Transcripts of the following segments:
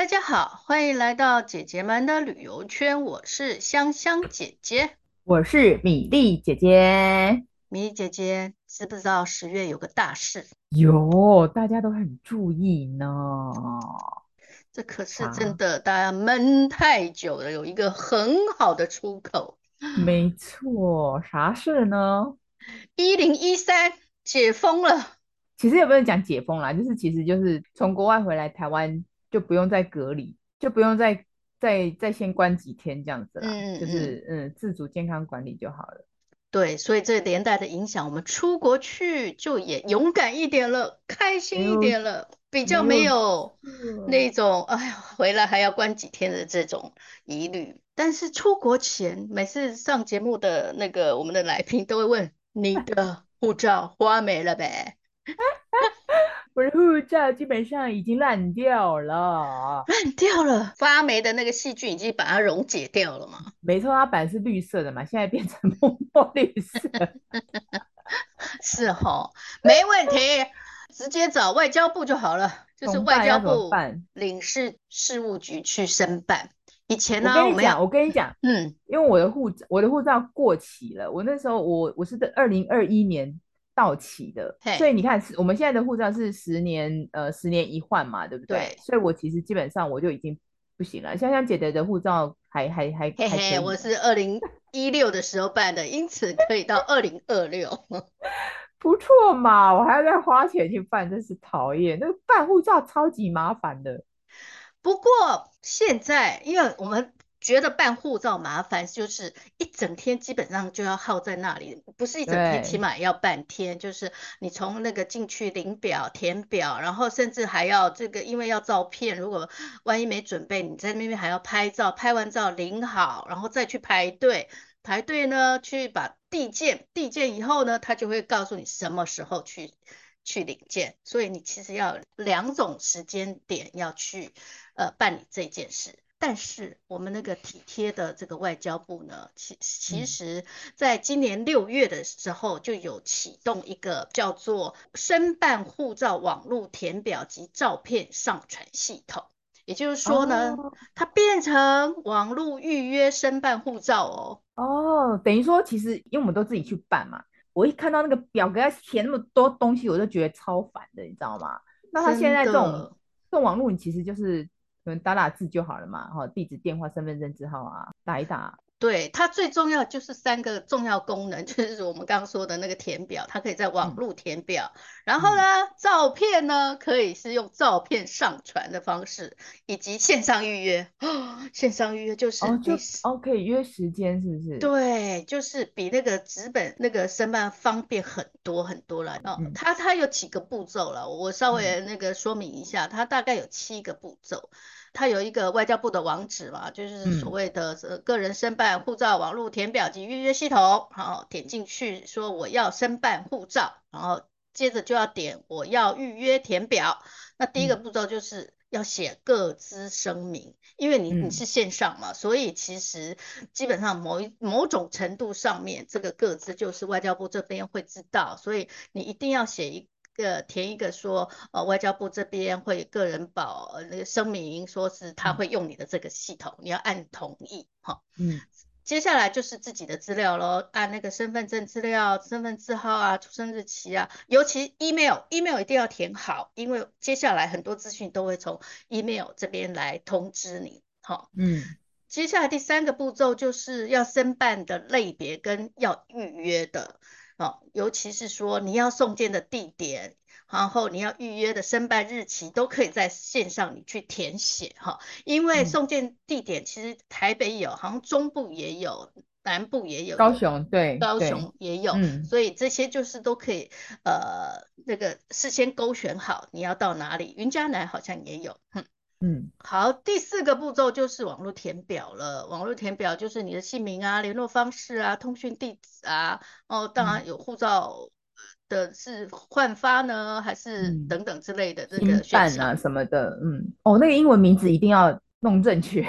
大家好，欢迎来到姐姐们的旅游圈。我是香香姐姐，我是米粒姐姐。米粒姐姐，知不知道十月有个大事？有，大家都很注意呢。这可是真的，大家闷太久了，有一个很好的出口。没错，啥事呢？一零一三解封了。其实也不能讲解封啦，就是其实就是从国外回来台湾就不用再隔离，就不用再再再先关几天这样子啦。嗯，嗯，就是嗯自主健康管理就好了。对，所以这连带的影响，我们出国去就也勇敢一点了，开心一点了，比较没有那种哎呀回来还要关几天的这种疑虑。但是出国前，每次上节目的那个我们的来宾都会问：你的护照花没了呗？我的护照基本上已经烂掉了，烂掉了，发霉的那个细菌已经把它溶解掉了嘛？没错，它本来是绿色的嘛，现在变成墨墨绿色。是哈，没问题，直接找外交部就好了，就是外交部领事事务局去申办。以前呢，我跟你讲，我跟你讲，嗯，因为我的护我的护照过期了，我那时候我我是在二零二一年。到期的，所以你看，我们现在的护照是十年，呃，十年一换嘛，对不对？对。所以我其实基本上我就已经不行了。香香姐姐的护照还还还嘿嘿，我是二零一六的时候办的，因此可以到二零二六，不错嘛。我还要再花钱去办，真是讨厌。那个办护照超级麻烦的。不过现在，因为我们。觉得办护照麻烦，就是一整天基本上就要耗在那里，不是一整天，起码要半天。就是你从那个进去领表、填表，然后甚至还要这个，因为要照片，如果万一没准备，你在那边还要拍照，拍完照领好，然后再去排队，排队呢去把递件，递件以后呢，他就会告诉你什么时候去去领件，所以你其实要两种时间点要去呃办理这件事。但是我们那个体贴的这个外交部呢，其其实在今年六月的时候就有启动一个叫做申办护照网络填表及照片上传系统，也就是说呢，哦、它变成网络预约申办护照哦。哦，等于说其实因为我们都自己去办嘛，我一看到那个表格要填那么多东西，我就觉得超烦的，你知道吗？那他现在这种这种网络，你其实就是。可能打打字就好了嘛，哈，地址、电话、身份证字号啊，打一打。对，它最重要就是三个重要功能，就是我们刚刚说的那个填表，它可以在网络填表。嗯、然后呢，照片呢可以是用照片上传的方式，以及线上预约。哦，线上预约就是哦，就哦可以约时间，是不是？对，就是比那个纸本那个申办方便很多很多了。哦，嗯、它它有几个步骤了，我稍微那个说明一下，它大概有七个步骤。它有一个外交部的网址嘛，就是所谓的个人申办护照网络填表及预约系统，然后点进去说我要申办护照，然后接着就要点我要预约填表。那第一个步骤就是要写各资声明，因为你你是线上嘛，所以其实基本上某一某种程度上面，这个各资就是外交部这边会知道，所以你一定要写一。个填一个说，呃，外交部这边会个人保那个声明，说是他会用你的这个系统，你要按同意，哈，嗯，接下来就是自己的资料喽，按那个身份证资料、身份证号啊、出生日期啊，尤其 email，email 一定要填好，因为接下来很多资讯都会从 email 这边来通知你，好，嗯，接下来第三个步骤就是要申办的类别跟要预约的。哦，尤其是说你要送件的地点，然后你要预约的申办日期，都可以在线上你去填写哈。因为送件地点其实台北有，好像中部也有，南部也有，高雄对，高雄也有，嗯，所以这些就是都可以，呃，那个事先勾选好你要到哪里，云嘉南好像也有，嗯。嗯，好，第四个步骤就是网络填表了。网络填表就是你的姓名啊、联络方式啊、通讯地址啊。哦，当然有护照的是换发呢，嗯、还是等等之类的这个选项啊什么的。嗯，哦，那个英文名字一定要弄正确。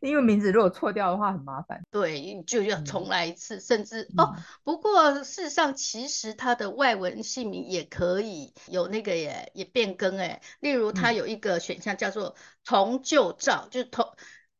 英文名字如果错掉的话很麻烦。对，就要重来一次，嗯、甚至哦，不过事实上其实它的外文姓名也可以有那个耶，也变更哎。例如它有一个选项叫做同旧照，就是同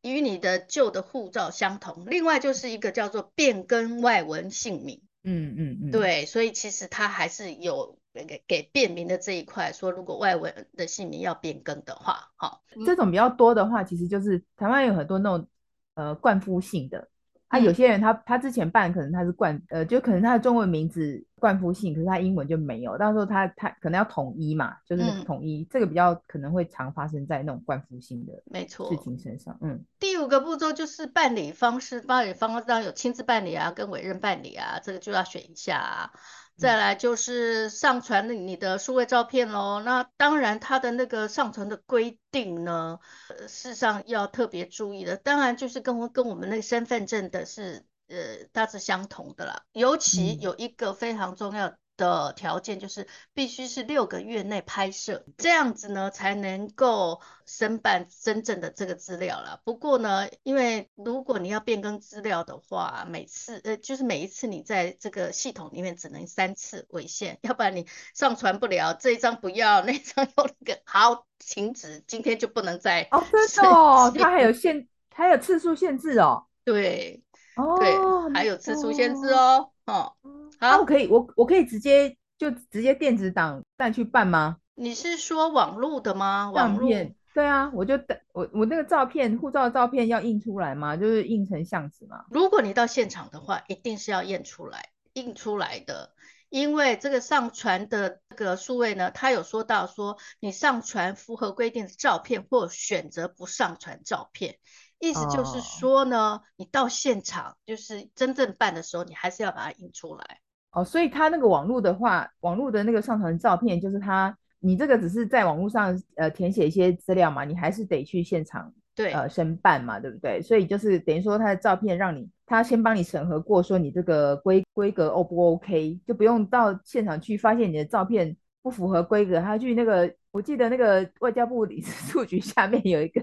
与你的旧的护照相同。另外就是一个叫做变更外文姓名。嗯嗯嗯，对，所以其实它还是有。给给便民的这一块说，如果外文的姓名要变更的话，哈，这种比较多的话，其实就是台湾有很多那种呃冠夫姓的，他、有些人他他之前办可能他是冠呃，就可能他的中文名字冠夫姓，可是他英文就没有，到时候他他可能要统一嘛，就是统一、嗯，这个比较可能会常发生在那种冠夫姓的没错事情身上。嗯，第五个步骤就是办理方式，办理方式当然有亲自办理啊，跟委任办理啊，这个就要选一下啊。再来就是上传你的数位照片喽，那当然它的那个上传的规定呢，呃，事实上要特别注意的，当然就是跟跟我们那个身份证的是呃大致相同的啦，尤其有一个非常重要的。条件就是必须是六个月内拍摄，这样子呢才能够申办真正的这个资料了。不过呢，因为如果你要变更资料的话，每次呃就是每一次你在这个系统里面只能三次为限，要不然你上传不了这一张不要，那张要那个好停止，今天就不能再哦，真的哦，它还有 限，还有次数限制哦，对，哦，对，还有次数限制哦，哦。好，啊、我可以，我我可以直接就直接电子档带去办吗？你是说网络的吗？网络？对啊，我就带我我那个照片，护照的照片要印出来吗？就是印成相纸吗？如果你到现场的话，一定是要验出来，印出来的，因为这个上传的这个数位呢，他有说到说你上传符合规定的照片，或选择不上传照片。意思就是说呢，oh. 你到现场就是真正办的时候，你还是要把它印出来。哦、oh，所以他那个网络的话，网络的那个上传照片，就是他，你这个只是在网络上呃填写一些资料嘛，你还是得去现场对呃申办嘛，对不对？所以就是等于说他的照片让你，他先帮你审核过，说你这个规规格 O 不 OK，就不用到现场去发现你的照片不符合规格，他去那个。我记得那个外交部领事处局下面有一个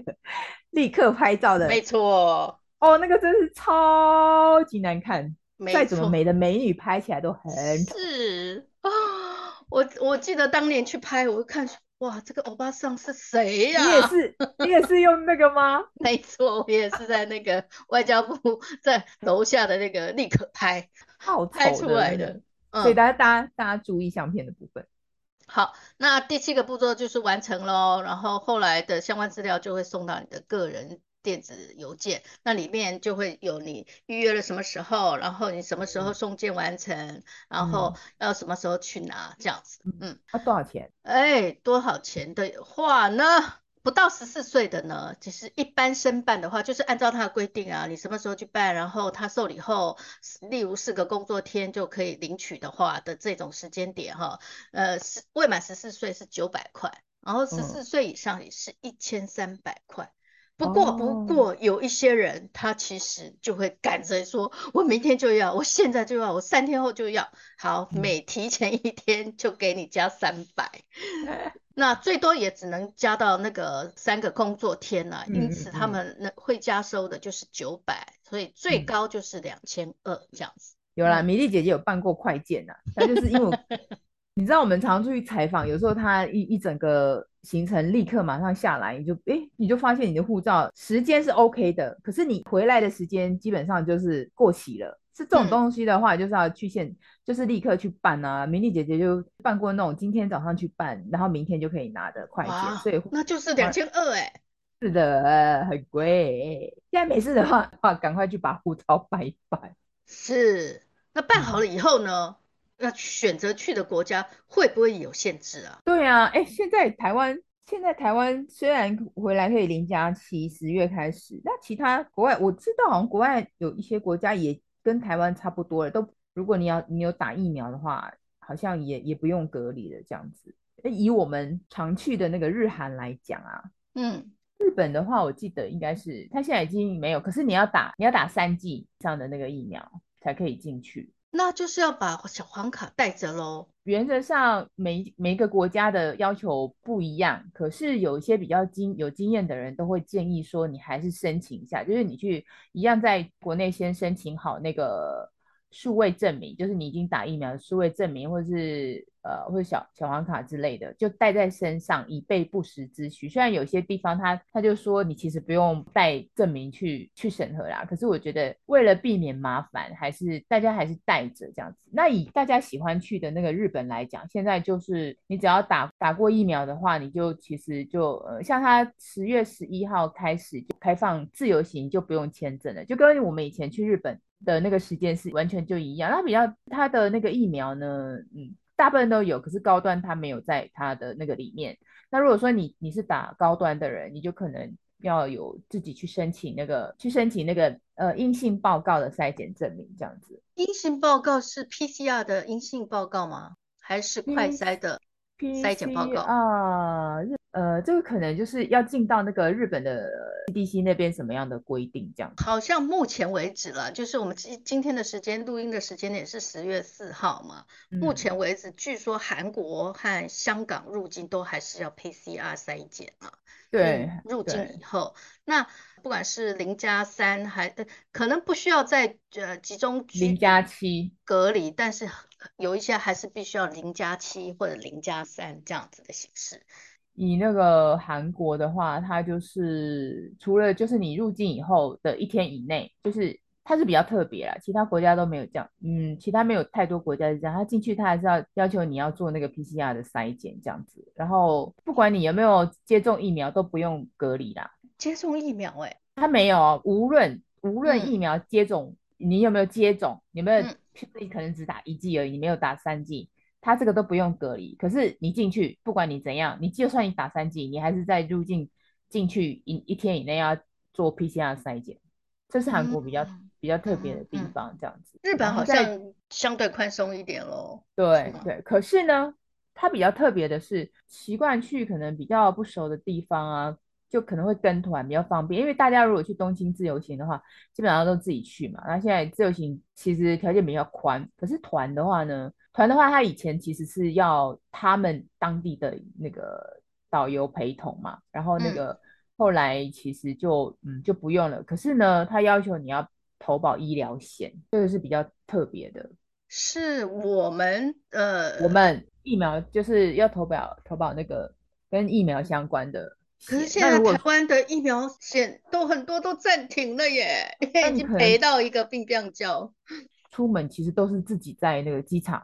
立刻拍照的，没错，哦，那个真是超级难看，再怎么美的美女拍起来都很丑。是啊，我我记得当年去拍，我看哇，这个欧巴桑是谁呀？你也是，你也是用那个吗？没错，我也是在那个外交部在楼下的那个立刻拍，好拍出来的。所以大家大家大家注意相片的部分。好，那第七个步骤就是完成喽，然后后来的相关资料就会送到你的个人电子邮件，那里面就会有你预约了什么时候，然后你什么时候送件完成，然后要什么时候去拿，这样子。嗯，那、啊、多少钱？哎，多少钱的话呢？不到十四岁的呢，其实一般申办的话，就是按照他的规定啊，你什么时候去办，然后他受理后，例如四个工作天就可以领取的话的这种时间点哈，呃，未满十四岁是九百块，然后十四岁以上也是一千三百块。不过，不过有一些人他其实就会赶着说，我明天就要，我现在就要，我三天后就要，好，每提前一天就给你加三百，那最多也只能加到那个三个工作天了，因此他们那会加收的就是九百，所以最高就是两千二这样子。有啦，米粒姐姐有办过快件呐，她就是因为。你知道我们常出去采访，有时候他一一整个行程立刻马上下来，你就诶，你就发现你的护照时间是 OK 的，可是你回来的时间基本上就是过期了。是这种东西的话，就是要去现，就是立刻去办啊。明丽姐姐就办过那种今天早上去办，然后明天就可以拿的快件，所以那就是两千二哎。是的，很贵。现在没事的话，话赶快去把护照办一办。是，那办好了以后呢？嗯那选择去的国家会不会有限制啊？对啊，哎，现在台湾现在台湾虽然回来可以零假期，十月开始，那其他国外我知道，好像国外有一些国家也跟台湾差不多了，都如果你要你有打疫苗的话，好像也也不用隔离了这样子。以我们常去的那个日韩来讲啊，嗯，日本的话，我记得应该是他现在已经没有，可是你要打你要打三剂以上的那个疫苗才可以进去。那就是要把小黄卡带着喽。原则上每每一个国家的要求不一样，可是有一些比较经有经验的人都会建议说，你还是申请一下，就是你去一样在国内先申请好那个数位证明，就是你已经打疫苗的数位证明，或者是。呃，或者小小黄卡之类的，就带在身上以备不时之需。虽然有些地方他他就说你其实不用带证明去去审核啦，可是我觉得为了避免麻烦，还是大家还是带着这样子。那以大家喜欢去的那个日本来讲，现在就是你只要打打过疫苗的话，你就其实就呃，像他十月十一号开始就开放自由行，就不用签证了，就跟我们以前去日本的那个时间是完全就一样。那比较它的那个疫苗呢，嗯。大部分都有，可是高端它没有在它的那个里面。那如果说你你是打高端的人，你就可能要有自己去申请那个去申请那个呃阴性报告的筛检证明，这样子。阴性报告是 PCR 的阴性报告吗？还是快筛的筛检报告啊？呃，这个可能就是要进到那个日本的 CDC 那边什么样的规定这样？好像目前为止了，就是我们今今天的时间录音的时间点是十月四号嘛。嗯、目前为止，据说韩国和香港入境都还是要 PCR 筛检啊。对，入境以后，那不管是零加三还可能不需要在呃集中零加七隔离，但是有一些还是必须要零加七或者零加三这样子的形式。以那个韩国的话，它就是除了就是你入境以后的一天以内，就是它是比较特别啦，其他国家都没有这样，嗯，其他没有太多国家是这样，它进去它还是要要求你要做那个 PCR 的筛检这样子，然后不管你有没有接种疫苗都不用隔离啦。接种疫苗哎、欸，它没有，无论无论疫苗接种、嗯、你有没有接种，有没有，你可能只打一剂而已，你没有打三剂。他这个都不用隔离，可是你进去，不管你怎样，你就算你打三剂，你还是在入境进去一一天以内要做 PCR 筛检，这是韩国比较、嗯、比较特别的地方，这样子。日本好像相对宽松一点咯。对对，可是呢，它比较特别的是，习惯去可能比较不熟的地方啊。就可能会跟团比较方便，因为大家如果去东京自由行的话，基本上都自己去嘛。那现在自由行其实条件比较宽，可是团的话呢，团的话他以前其实是要他们当地的那个导游陪同嘛，然后那个后来其实就嗯，嗯就不用了。可是呢，他要求你要投保医疗险，这个是比较特别的。是我们呃，我们疫苗就是要投保投保那个跟疫苗相关的。可是现在台湾的疫苗险都很多都暂停了耶，已经赔到一个病病叫。出门其实都是自己在那个机场，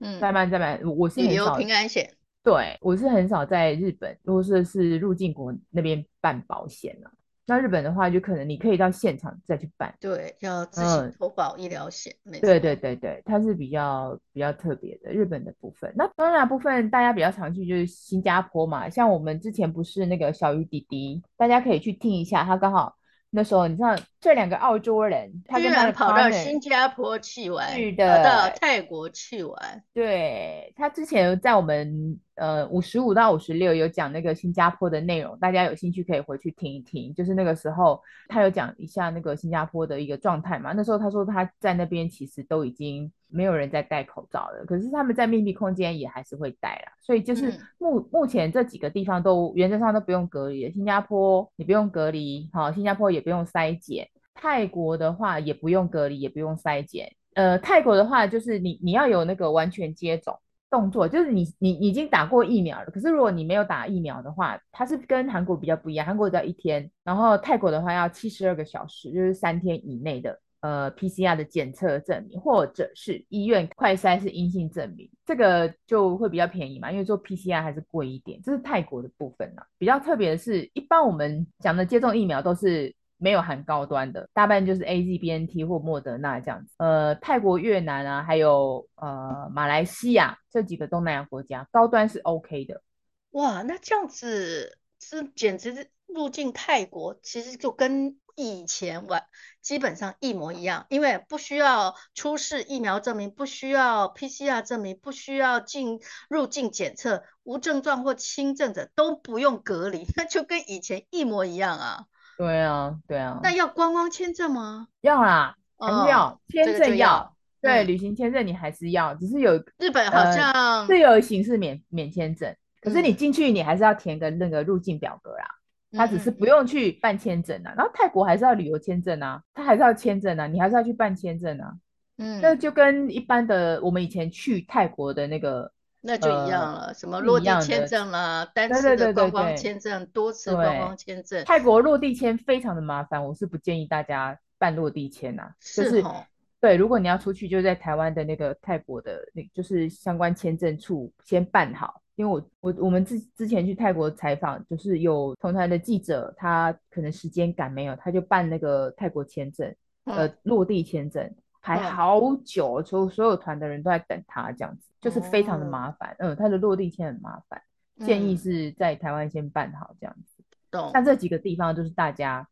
嗯，再慢再慢。我是很少平安险，对，我是很少在日本或者是，是入境国那边办保险了。那日本的话，就可能你可以到现场再去办。对，要自行投保医疗险。嗯、对对对对，它是比较比较特别的日本的部分。那东南亚部分大家比较常去就是新加坡嘛，像我们之前不是那个小鱼弟弟，大家可以去听一下，他刚好。那时候你知道这两个澳洲人，他居然跑到新加坡去玩，去的到泰国去玩。对，他之前在我们呃五十五到五十六有讲那个新加坡的内容，大家有兴趣可以回去听一听。就是那个时候他有讲一下那个新加坡的一个状态嘛。那时候他说他在那边其实都已经。没有人在戴口罩了，可是他们在密闭空间也还是会戴啦，所以就是目目前这几个地方都原则上都不用隔离。新加坡你不用隔离，好，新加坡也不用筛检。泰国的话也不用隔离，也不用筛检。呃，泰国的话就是你你要有那个完全接种动作，就是你你已经打过疫苗了，可是如果你没有打疫苗的话，它是跟韩国比较不一样，韩国只要一天，然后泰国的话要七十二个小时，就是三天以内的。呃，PCR 的检测证明，或者是医院快筛是阴性证明，这个就会比较便宜嘛，因为做 PCR 还是贵一点。这是泰国的部分呢。比较特别的是，一般我们讲的接种疫苗都是没有含高端的，大半就是 AZ、BNT 或莫德纳这样子。呃，泰国、越南啊，还有呃马来西亚这几个东南亚国家，高端是 OK 的。哇，那这样子是简直是入境泰国，其实就跟。以前完基本上一模一样，因为不需要出示疫苗证明，不需要 PCR 证明，不需要进入境检测，无症状或轻症者都不用隔离，那就跟以前一模一样啊。对啊，对啊。那要观光签证吗？要啦，还是要、哦、签证要，对，旅行签证你还是要，只是有日本好像自由行是免免签证，可是你进去你还是要填个那个入境表格啦。他只是不用去办签证啊，然后泰国还是要旅游签证啊，他还是要签证啊，你还是要去办签证啊。嗯，那就跟一般的我们以前去泰国的那个。那就一样了，呃、什么落地签证啦，单次的观光签证，对对对对多次观光签证。泰国落地签非常的麻烦，我是不建议大家办落地签呐、啊。就是，哦、对，如果你要出去，就在台湾的那个泰国的那，就是相关签证处先办好。因为我我我们之之前去泰国采访，就是有同台的记者，他可能时间赶没有，他就办那个泰国签证，嗯、呃，落地签证。排好久，所、嗯、所有团的人都在等他，这样子就是非常的麻烦。嗯，他的落地签很麻烦，嗯、建议是在台湾先办好这样子。懂。像这几个地方就是大家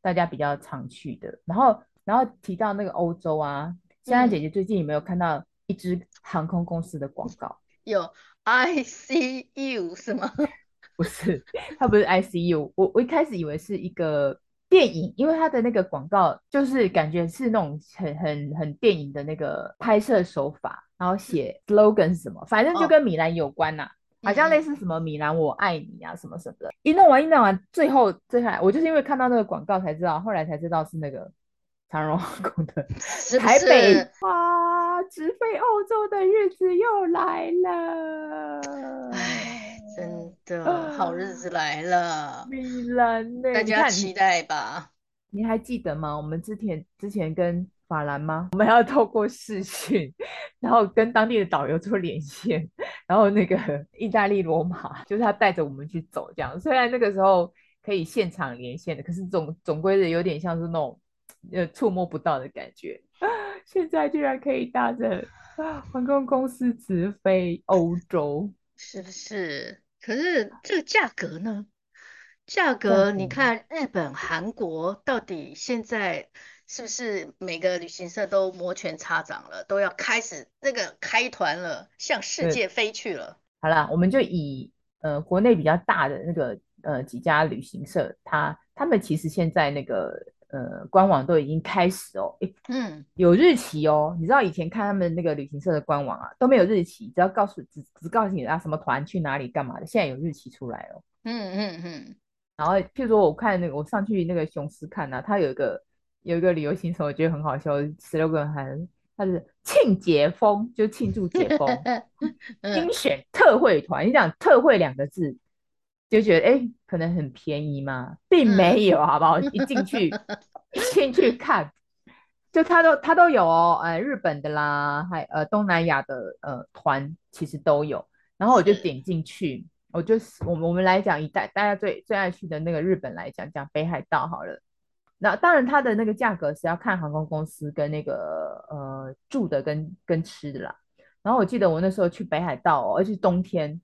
大家比较常去的。然后然后提到那个欧洲啊，香香姐姐最近有没有看到一支航空公司的广告？有，ICU 是吗？不是，它不是 ICU。我我一开始以为是一个。电影，因为它的那个广告就是感觉是那种很很很电影的那个拍摄手法，然后写 slogan 是什么，反正就跟米兰有关呐、啊，哦、好像类似什么米兰我爱你啊什么什么的。一弄完一弄完，最后最后我就是因为看到那个广告才知道，后来才知道是那个长荣航空的台北啊，直飞欧洲的日子又来了。真的好日子来了，米兰呢？大家期待吧你。你还记得吗？我们之前之前跟法兰吗？我们要透过视讯，然后跟当地的导游做连线，然后那个意大利罗马就是他带着我们去走这样。虽然那个时候可以现场连线的，可是总总归的有点像是那种呃触摸不到的感觉。现在居然可以搭着航空公司直飞欧洲，是不是？可是这个价格呢？价格你看，日本、韩国到底现在是不是每个旅行社都摩拳擦掌了，都要开始那个开团了，向世界飞去了？好啦，我们就以呃国内比较大的那个呃几家旅行社，他他们其实现在那个。呃，官网都已经开始哦，嗯，有日期哦。你知道以前看他们那个旅行社的官网啊，都没有日期，只要告诉只只告诉你啊什么团去哪里干嘛的。现在有日期出来了，嗯嗯嗯。然后譬如说我看那个，我上去那个雄狮看啊，他有一个有一个旅游行程，我觉得很好笑，slogan 还他是庆解封，就庆祝解封，精选特惠团。你讲特惠两个字。就觉得哎、欸，可能很便宜嘛，并没有，好不好？一进去，一进去看，就他都他都有哦，呃，日本的啦，还呃东南亚的呃团其实都有。然后我就点进去，我就我们我们来讲以大大家最最爱去的那个日本来讲，讲北海道好了。那当然它的那个价格是要看航空公司跟那个呃住的跟跟吃的啦。然后我记得我那时候去北海道、哦，而且冬天。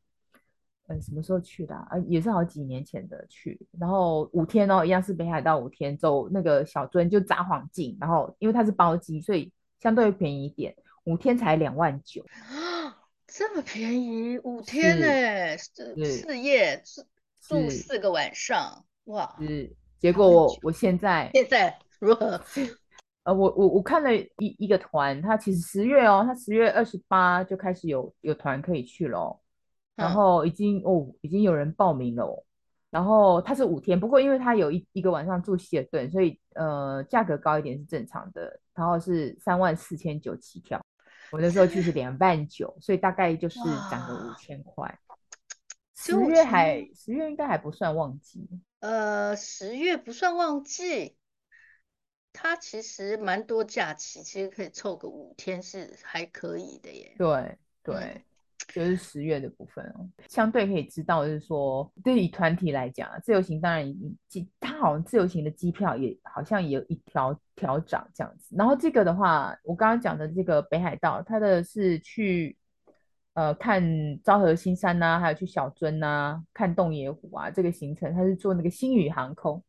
嗯，什么时候去的啊？啊，也是好几年前的去，然后五天哦，一样是北海道五天，走那个小樽就札幌进，然后因为它是包机，所以相对便宜一点，五天才两万九，这么便宜，五天呢，四四夜住四个晚上，哇，是，结果我我现在现在如何？呃，我我我看了一一个团，它其实十月哦，它十月二十八就开始有有团可以去了。然后已经哦，已经有人报名了哦。然后它是五天，不过因为它有一一个晚上住希尔顿，所以呃价格高一点是正常的。然后是三万四千九起跳，我那时候去是两万九，所以大概就是涨个五千块。十月还十月应该还不算旺季。呃，十月不算旺季，它其实蛮多假期，其实可以凑个五天是还可以的耶。对对。嗯就是十月的部分哦，相对可以知道，就是说，对于团体来讲，自由行当然已经，它好像自由行的机票也好像也有一条调涨这样子。然后这个的话，我刚刚讲的这个北海道，它的是去呃看昭和新山呐、啊，还有去小樽呐、啊，看洞爷湖啊，这个行程它是坐那个星宇航空，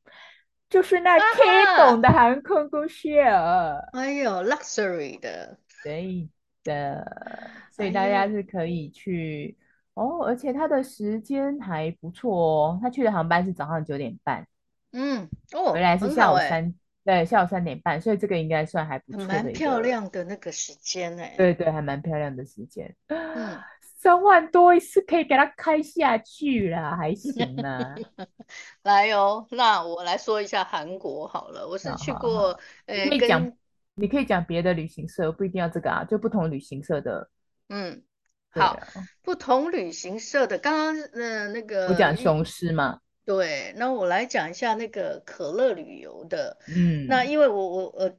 就是那 K 懂的航空公司啊，哎呦，luxury 的，对。的，所以大家是可以去、哎、哦，而且他的时间还不错哦。他去的航班是早上九点半，嗯，哦，回来是下午三，对，下午三点半，所以这个应该算还不错，蛮漂亮的那个时间哎。对对，还蛮漂亮的时间。嗯，三万多一次可以给他开下去啦，还行呢。来哦，那我来说一下韩国好了，我是去过，呃，可以讲，你可以讲别的旅行社，不一定要这个啊，就不同旅行社的，嗯。好，啊、不同旅行社的，刚刚呃那个，我讲雄狮嘛，对，那我来讲一下那个可乐旅游的，嗯，那。因为我我呃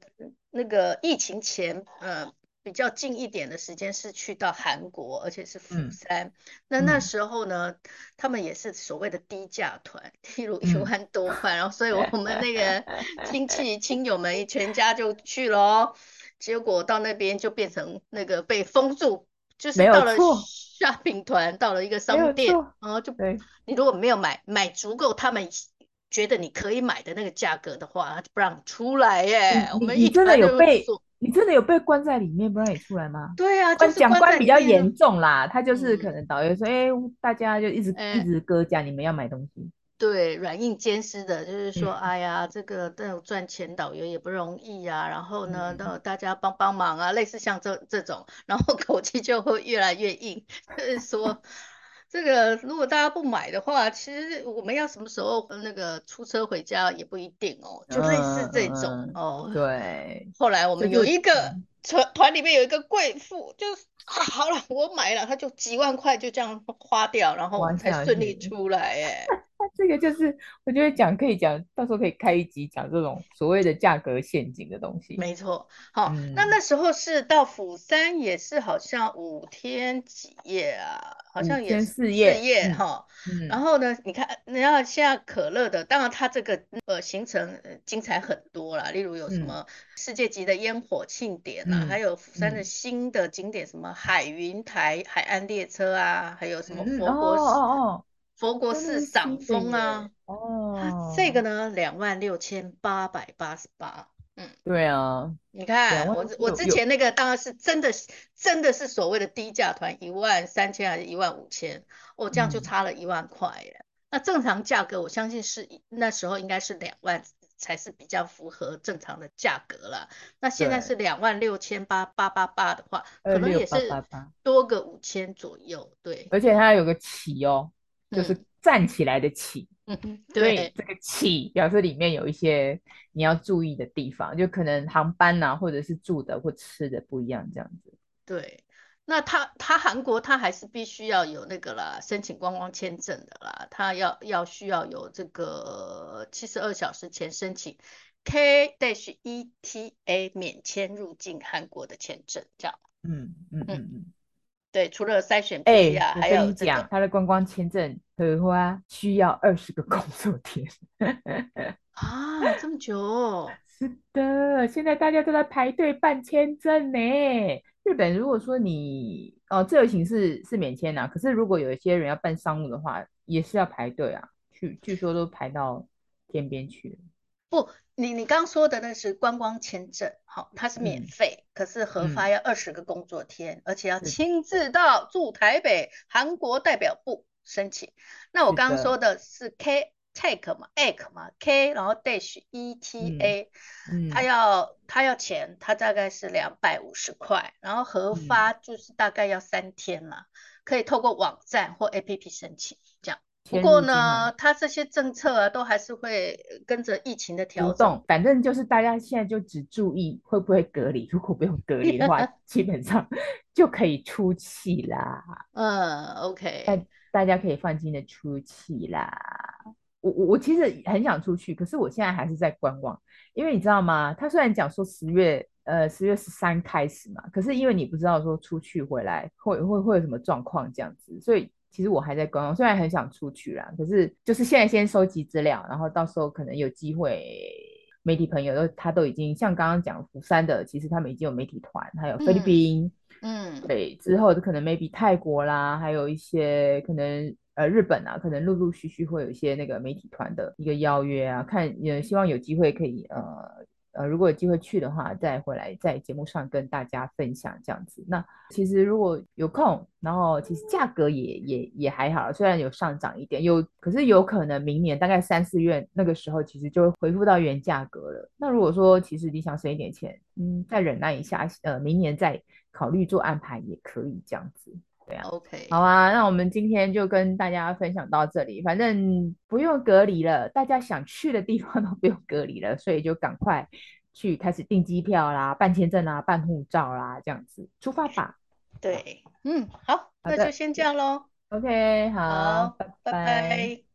那个疫情前呃比较近一点的时间是去到韩国，而且是釜山，嗯、那。那时候呢，嗯、他们也是所谓的低价团，例如一万多。块，嗯、然后所以我们那个亲戚 亲友们全家就去了哦，结果到那边就变成那个被封住。就是到了 shopping 团，到了一个商店，然后就你如果没有买买足够他们觉得你可以买的那个价格的话，他就不让你出来耶。我们一真的有被你真的有被关在里面不让你出来吗？对啊，关讲关比较严重啦，他就是可能导游说，哎，大家就一直一直割价，你们要买东西。对，软硬兼施的，就是说，嗯、哎呀，这个这种赚钱导游也不容易呀、啊，然后呢，嗯、大家帮帮忙啊，类似像这这种，然后口气就会越来越硬，就是说，这个如果大家不买的话，其实我们要什么时候那个出车回家也不一定哦，就类似这种、嗯、哦。对。后来我们有一个团团里面有一个贵妇，就啊，好了，我买了，他就几万块就这样花掉，然后我们才顺利出来，哎。这个就是我觉得讲可以讲，到时候可以开一集讲这种所谓的价格陷阱的东西。没错，好，嗯、那那时候是到釜山，也是好像五天几夜啊，好像也是四夜四夜哈。然后呢，你看，你要现在可乐的，当然它这个呃行程精彩很多啦，例如有什么世界级的烟火庆典啊，嗯、还有釜山的新的景点，什么海云台海岸列车啊，还有什么佛国寺。哦哦哦佛国寺赏枫啊，哦，这个呢，两万六千八百八十八，嗯，对啊，你看我我之前那个当然是真的真的是所谓的低价团，一万三千还是一万五千，哦，这样就差了一万块耶。嗯、那正常价格我相信是那时候应该是两万才是比较符合正常的价格了。那现在是两万六千八八八八的话，可能也是多个五千左右，对。而且它有个起哦。就是站起来的起，嗯，对，这个起表示里面有一些你要注意的地方，就可能航班呐、啊，或者是住的或吃的不一样这样子。对，那他他韩国他还是必须要有那个啦，申请观光签证的啦，他要要需要有这个七十二小时前申请 K dash ETA 免签入境韩国的签证，这样。嗯嗯嗯嗯。对，除了筛选哎，还有这个，他的观光签证荷花需要二十个工作天 啊，这么久？是的，现在大家都在排队办签证呢。日本如果说你哦，自由行是是免签啊，可是如果有一些人要办商务的话，也是要排队啊，据据说都排到天边去了。不。你你刚说的那是观光签证，好，它是免费，嗯、可是核发要二十个工作天，嗯、而且要亲自到驻台北韩国代表部申请。那我刚刚说的是 K take 嘛，Ek 嘛，K 然后 dash E T A，嗯，它要他要钱，他大概是两百五十块，然后核发就是大概要三天嘛，嗯、可以透过网站或 A P P 申请这样。不过呢，它这些政策啊，都还是会跟着疫情的调整。反正就是大家现在就只注意会不会隔离，如果不用隔离的话，基本上 就可以出去啦。嗯，OK，大大家可以放心的出去啦。我我我其实很想出去，可是我现在还是在观望，因为你知道吗？他虽然讲说十月呃十月十三开始嘛，可是因为你不知道说出去回来会会会有什么状况这样子，所以。其实我还在观望，虽然很想出去啦，可是就是现在先收集资料，然后到时候可能有机会，媒体朋友都他都已经像刚刚讲釜山的，其实他们已经有媒体团，还有菲律宾，嗯，对，之后可能 maybe 泰国啦，还有一些可能呃日本啊，可能陆陆续续会有一些那个媒体团的一个邀约啊，看也希望有机会可以呃呃，如果有机会去的话，再回来在节目上跟大家分享这样子。那其实如果有空，然后其实价格也也也还好，虽然有上涨一点，有可是有可能明年大概三四月那个时候，其实就会恢复到原价格了。那如果说其实你想省一点钱，嗯，再忍耐一下，呃，明年再考虑做安排也可以这样子。对啊，OK，好啊，那我们今天就跟大家分享到这里，反正不用隔离了，大家想去的地方都不用隔离了，所以就赶快去开始订机票啦、办签证啦、办护照啦，这样子出发吧。对，嗯，好，好那就先这样喽。OK，好，好，拜拜。拜拜。